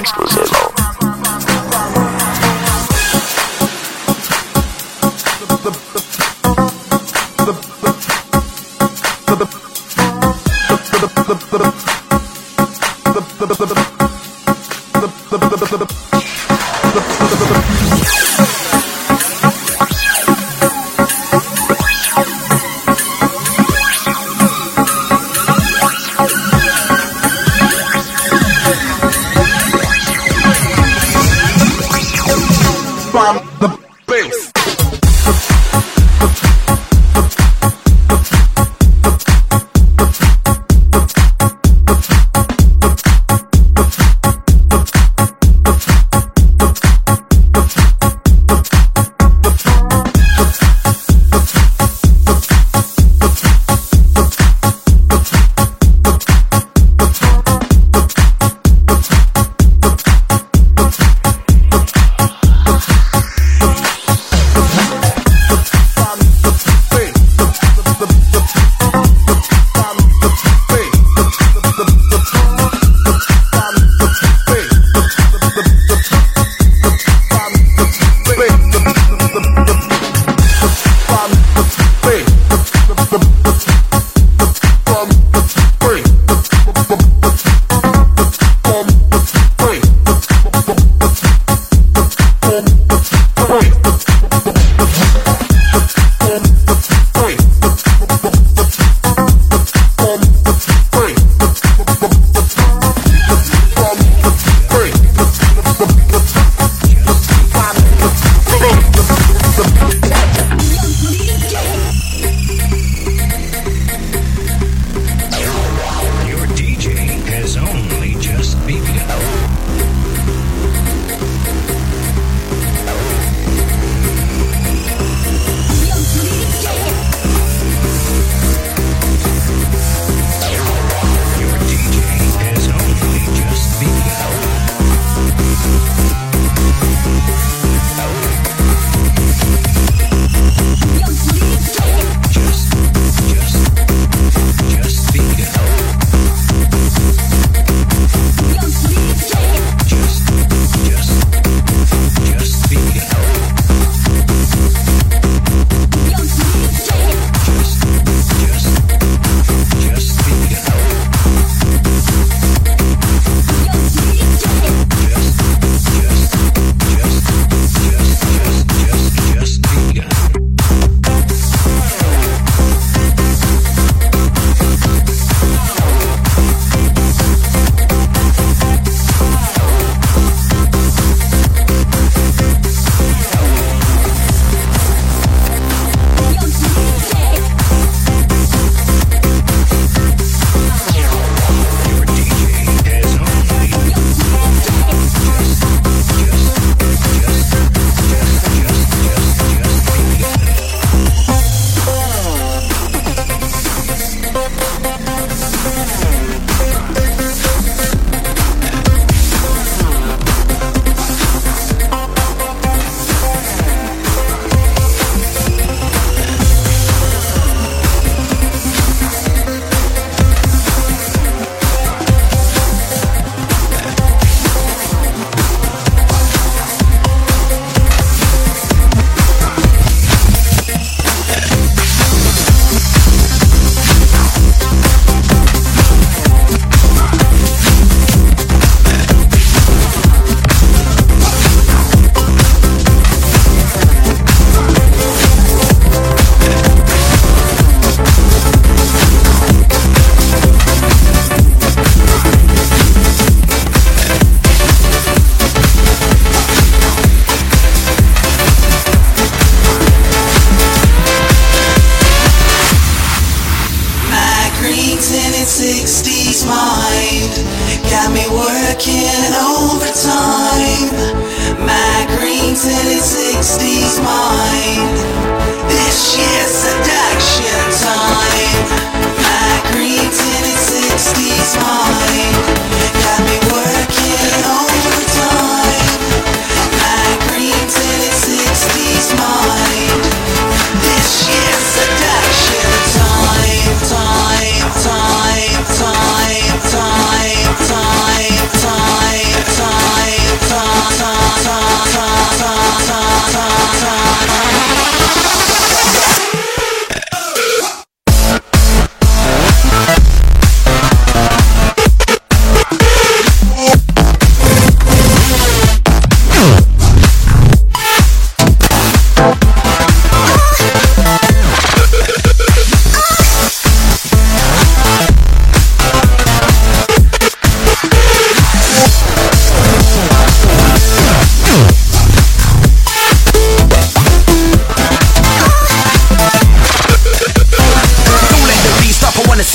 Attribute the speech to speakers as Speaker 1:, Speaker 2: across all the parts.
Speaker 1: Exclusive.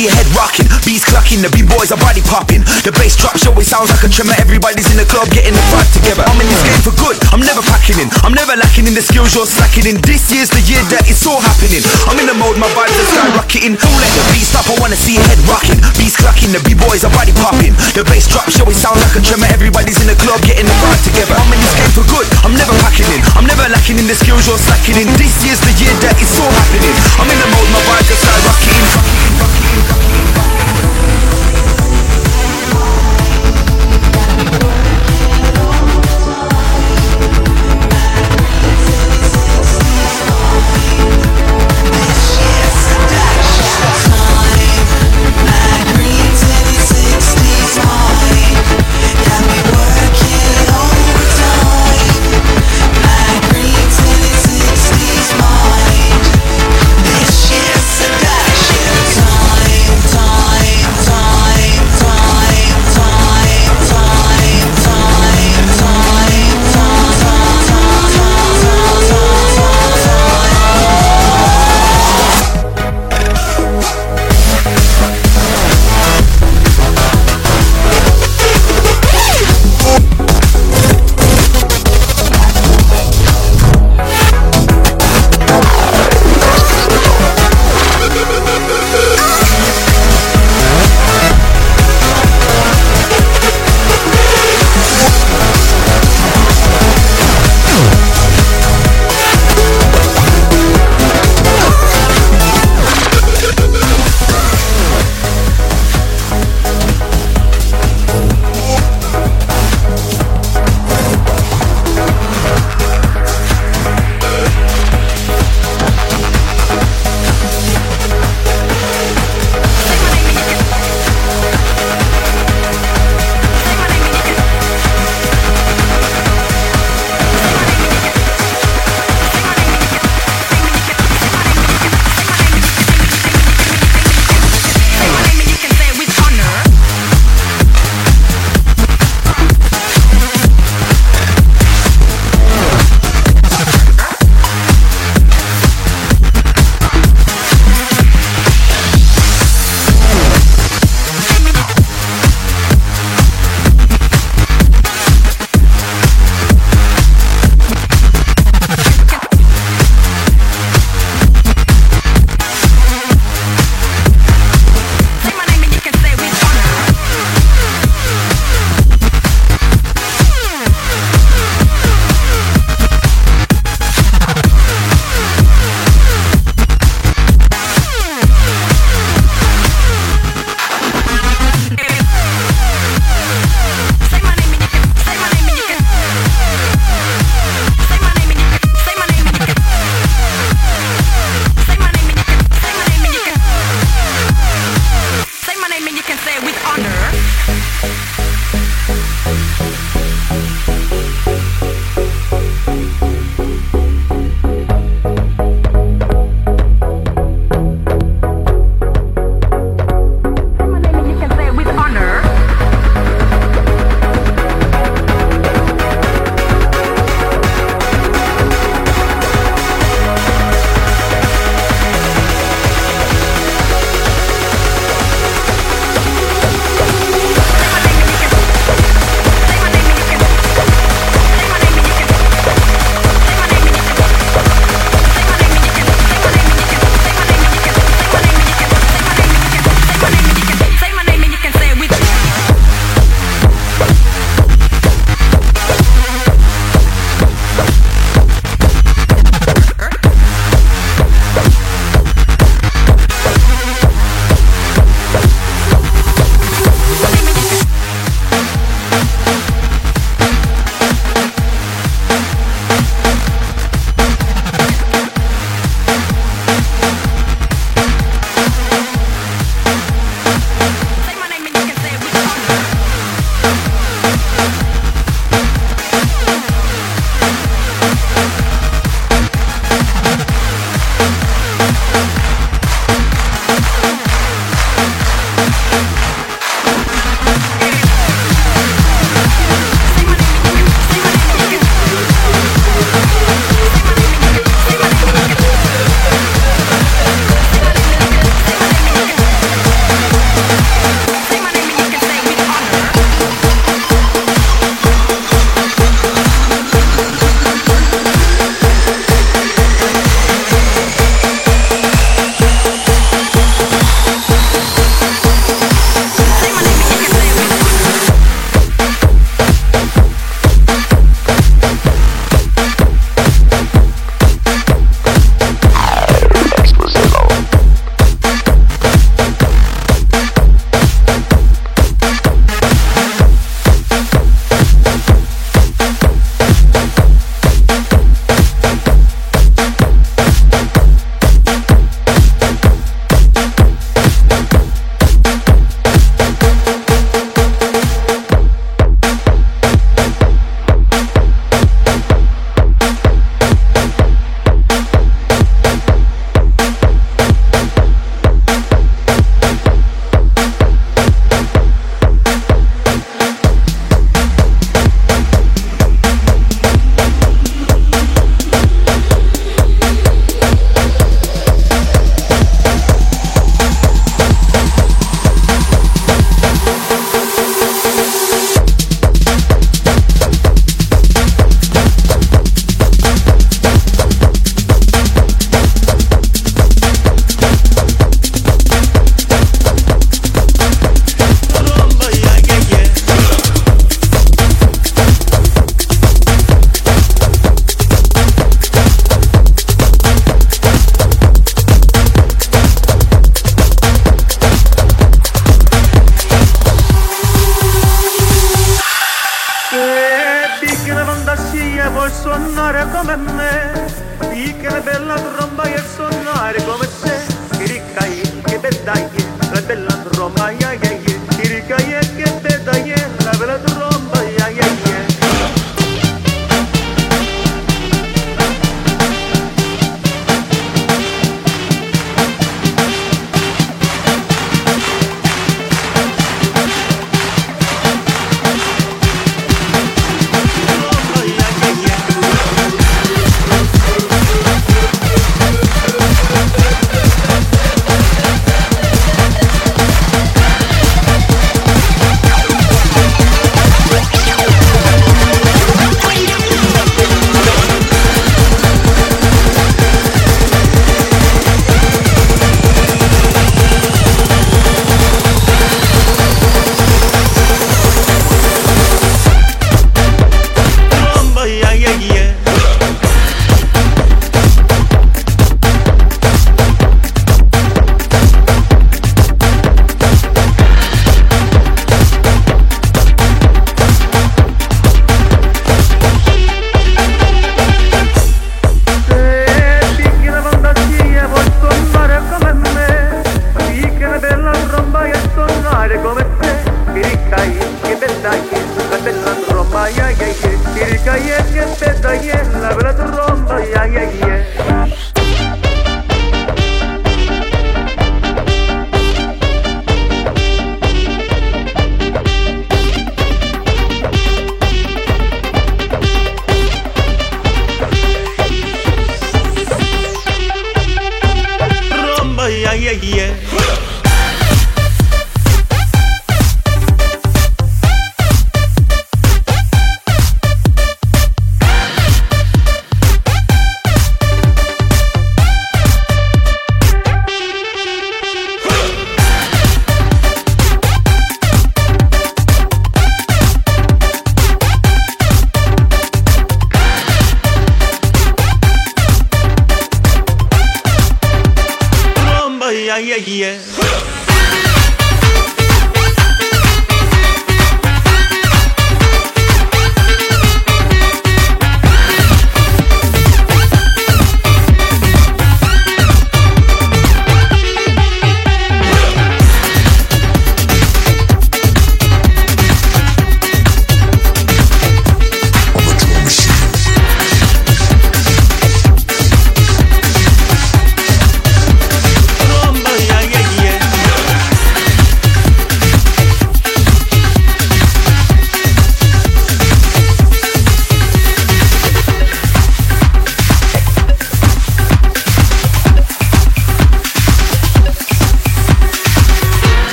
Speaker 1: See your head rocking. Beats clucking, the B-boys are body popping. The bass drop show it sounds like a tremor. Everybody's in the club getting the vibe together. I'm in this game for good, I'm never packing in. I'm never lacking in the skills you're slacking in. This year's the year that it's all happening. I'm in the mode, my vibes are skyrocketing. Don't let the beat stop, I wanna see your head rocking. Beats clucking, the B-boys are body popping. The bass drop show it sounds like a tremor. Everybody's in the club getting the vibe together. I'm in this game for good, I'm never packing in. I'm never lacking in the skills you're slacking in. This year's the year that it's all happening. I'm in the mode, my vibes are skyrocketing.
Speaker 2: Música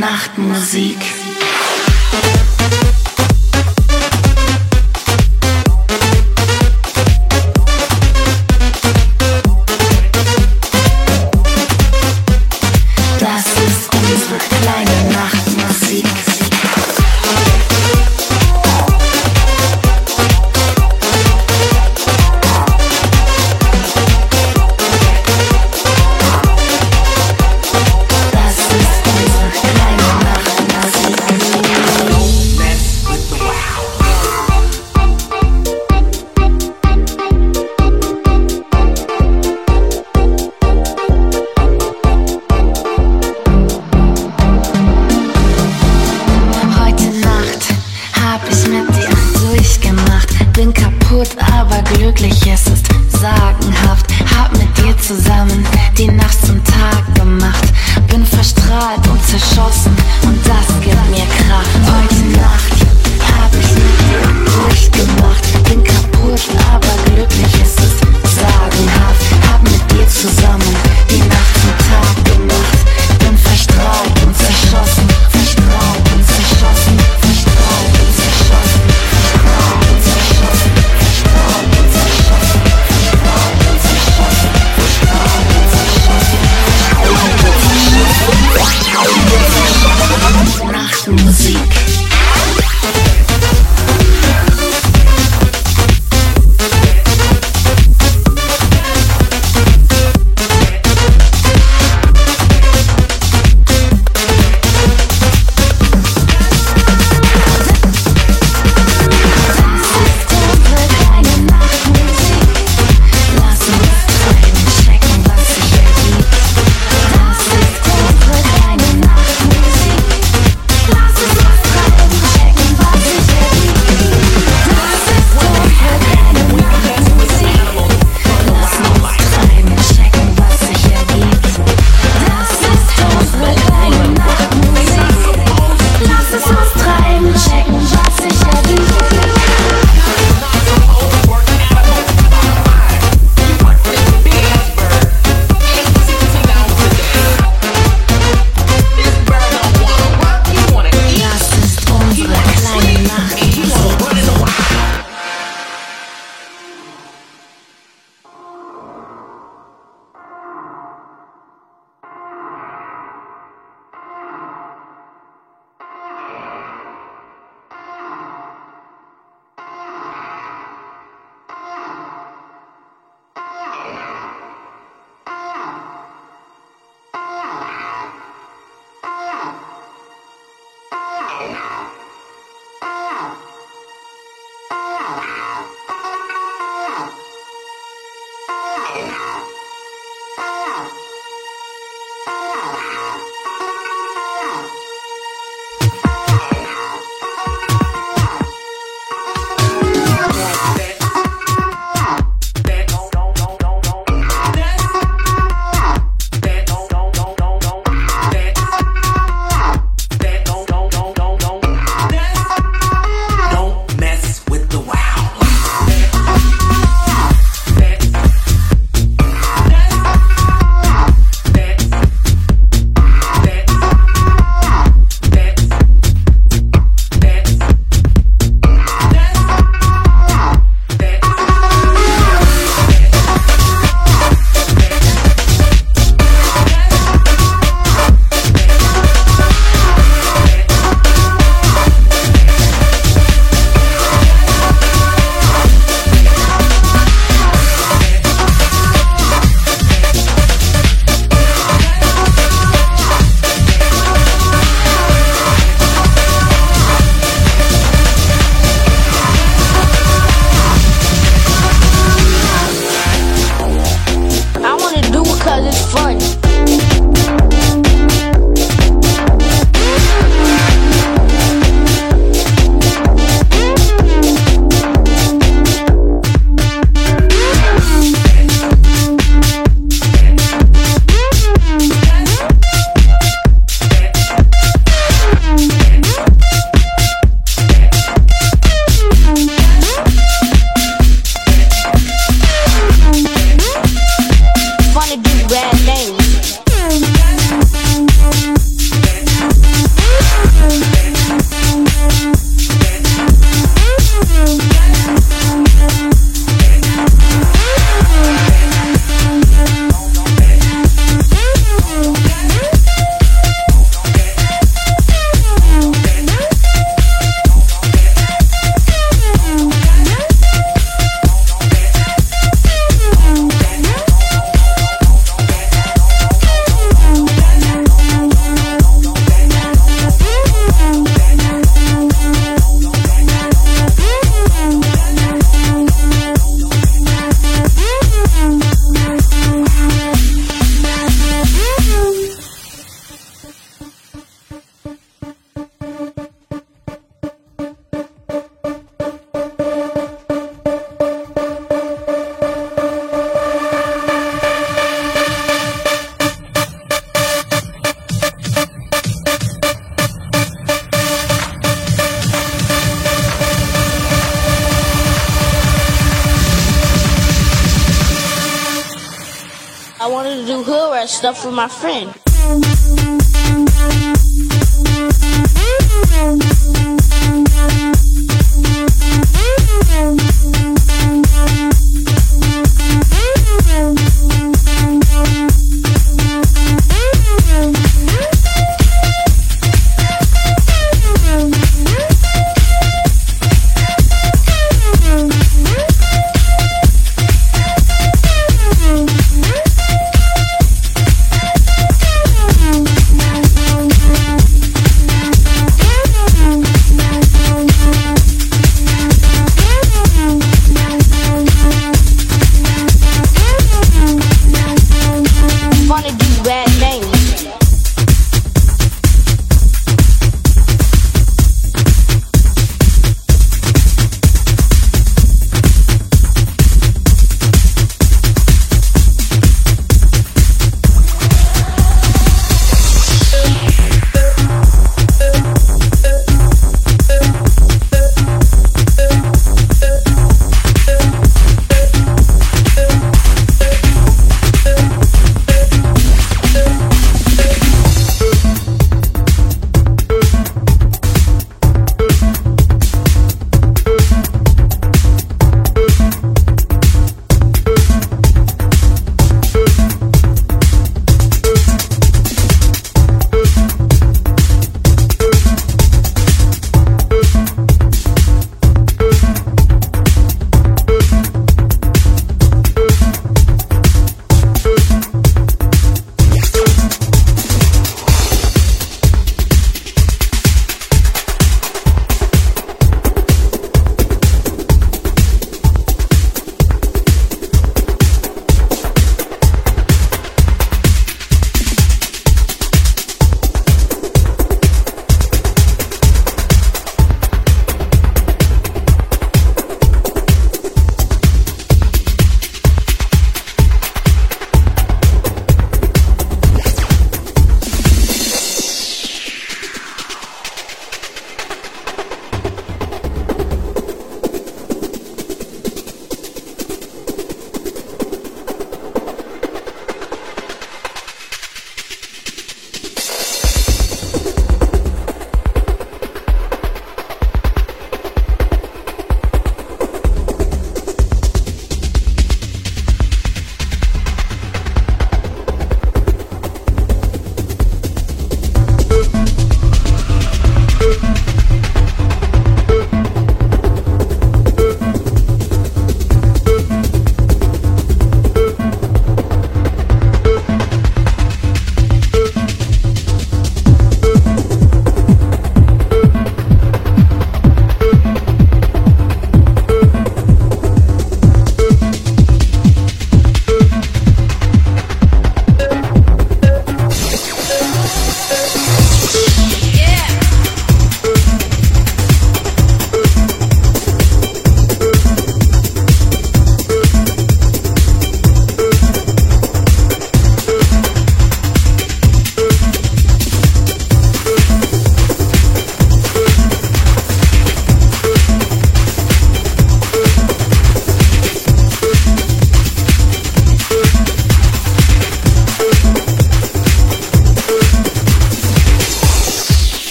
Speaker 2: Nachtmusik.
Speaker 3: With my friend.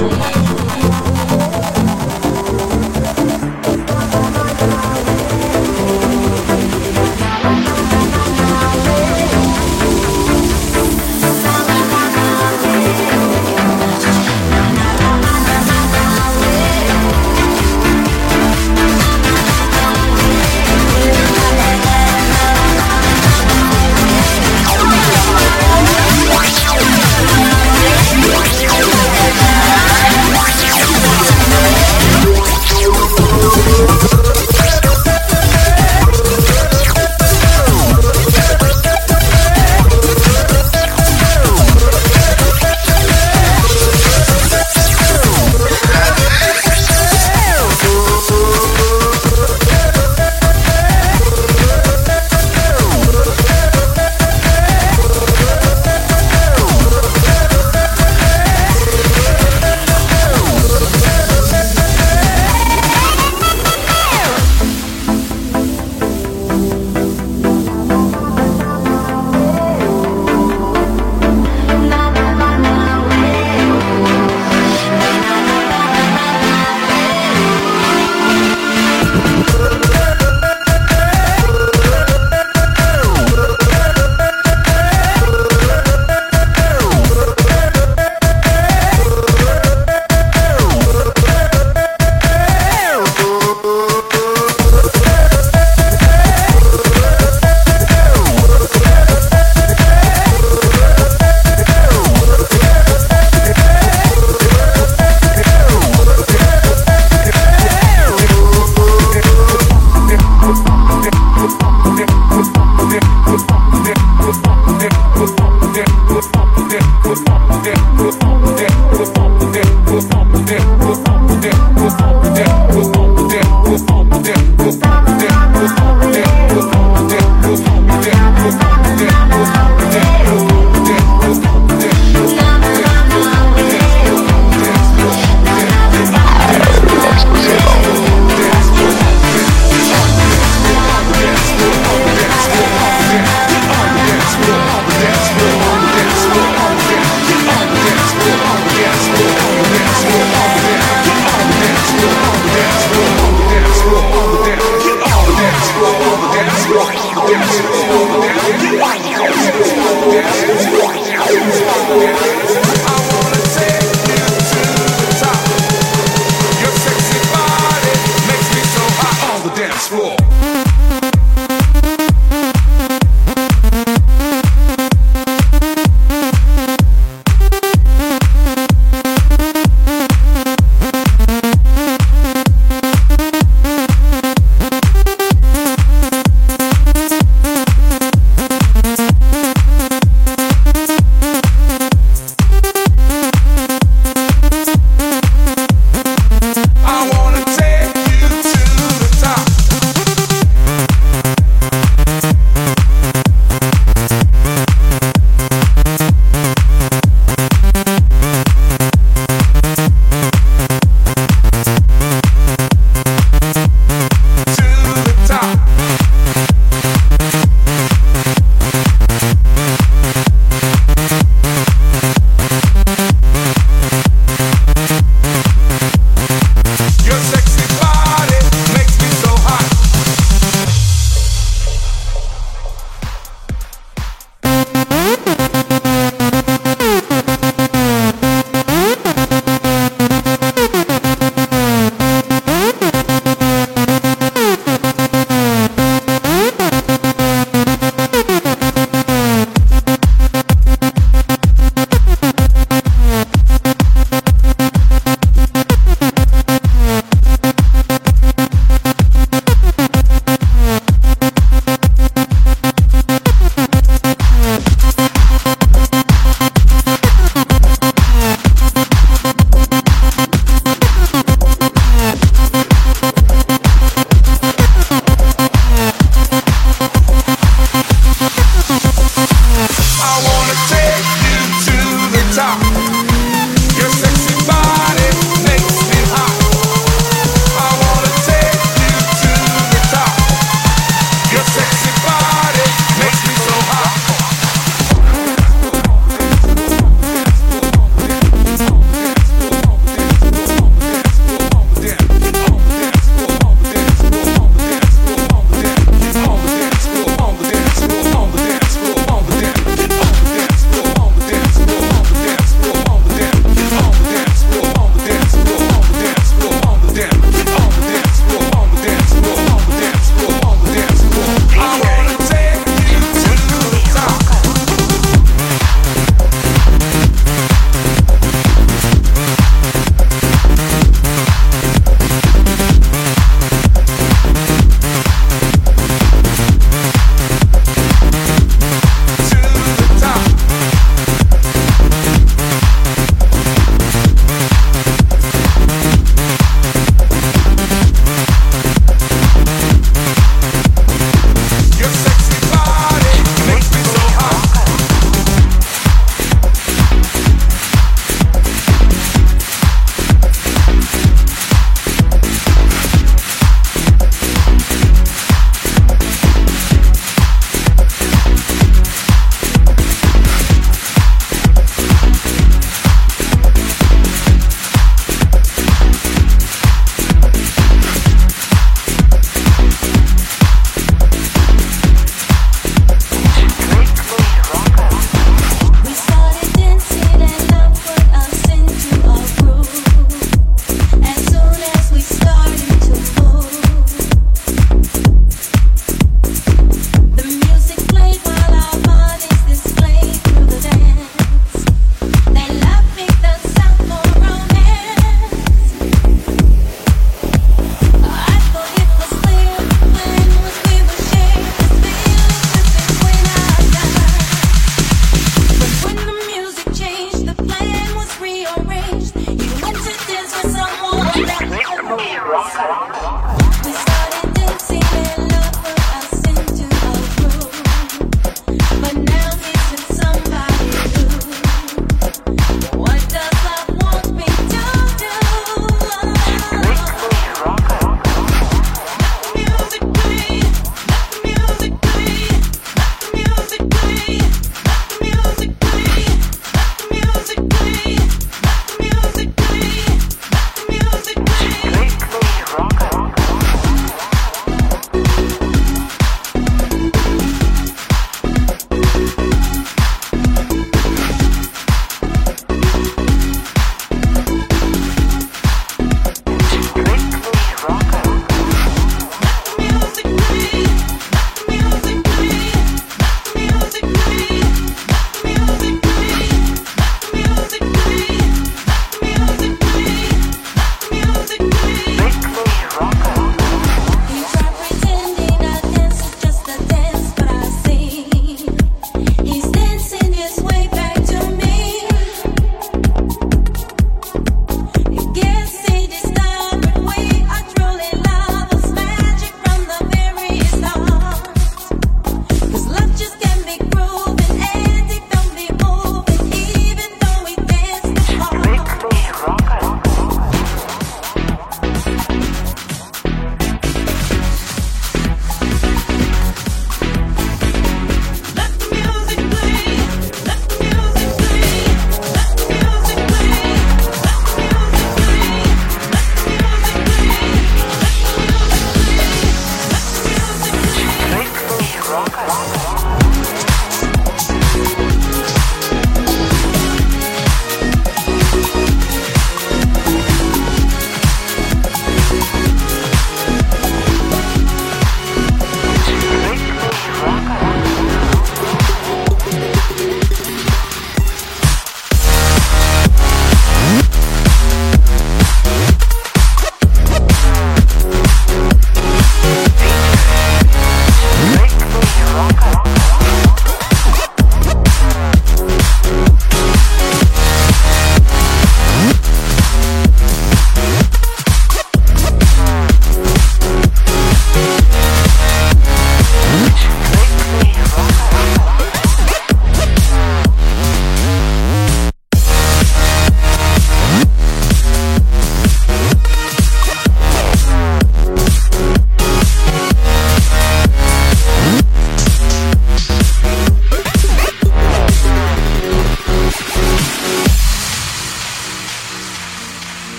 Speaker 4: Yeah.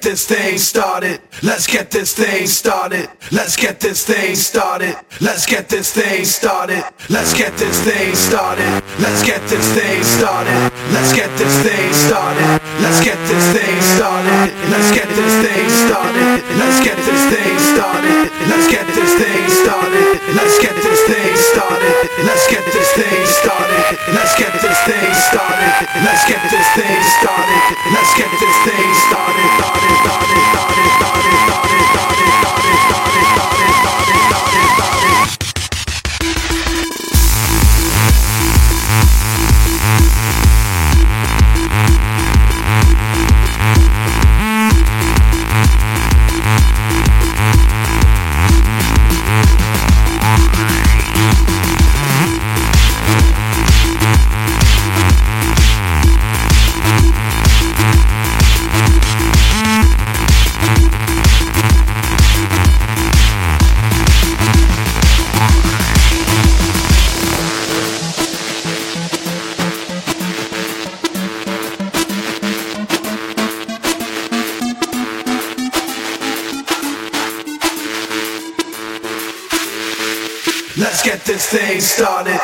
Speaker 5: This thing started. Let's get this thing started. Let's get this thing started. Let's get this thing started. Let's get this thing started. Let's get this thing started. Let's get this thing started. Let's get this thing started. Let's get this thing started. Let's get this thing started. Let's get this thing started. Let's get this thing started. Let's get this thing started. Let's get this thing started. Let's get this thing started. Let's get this thing started. This thing started.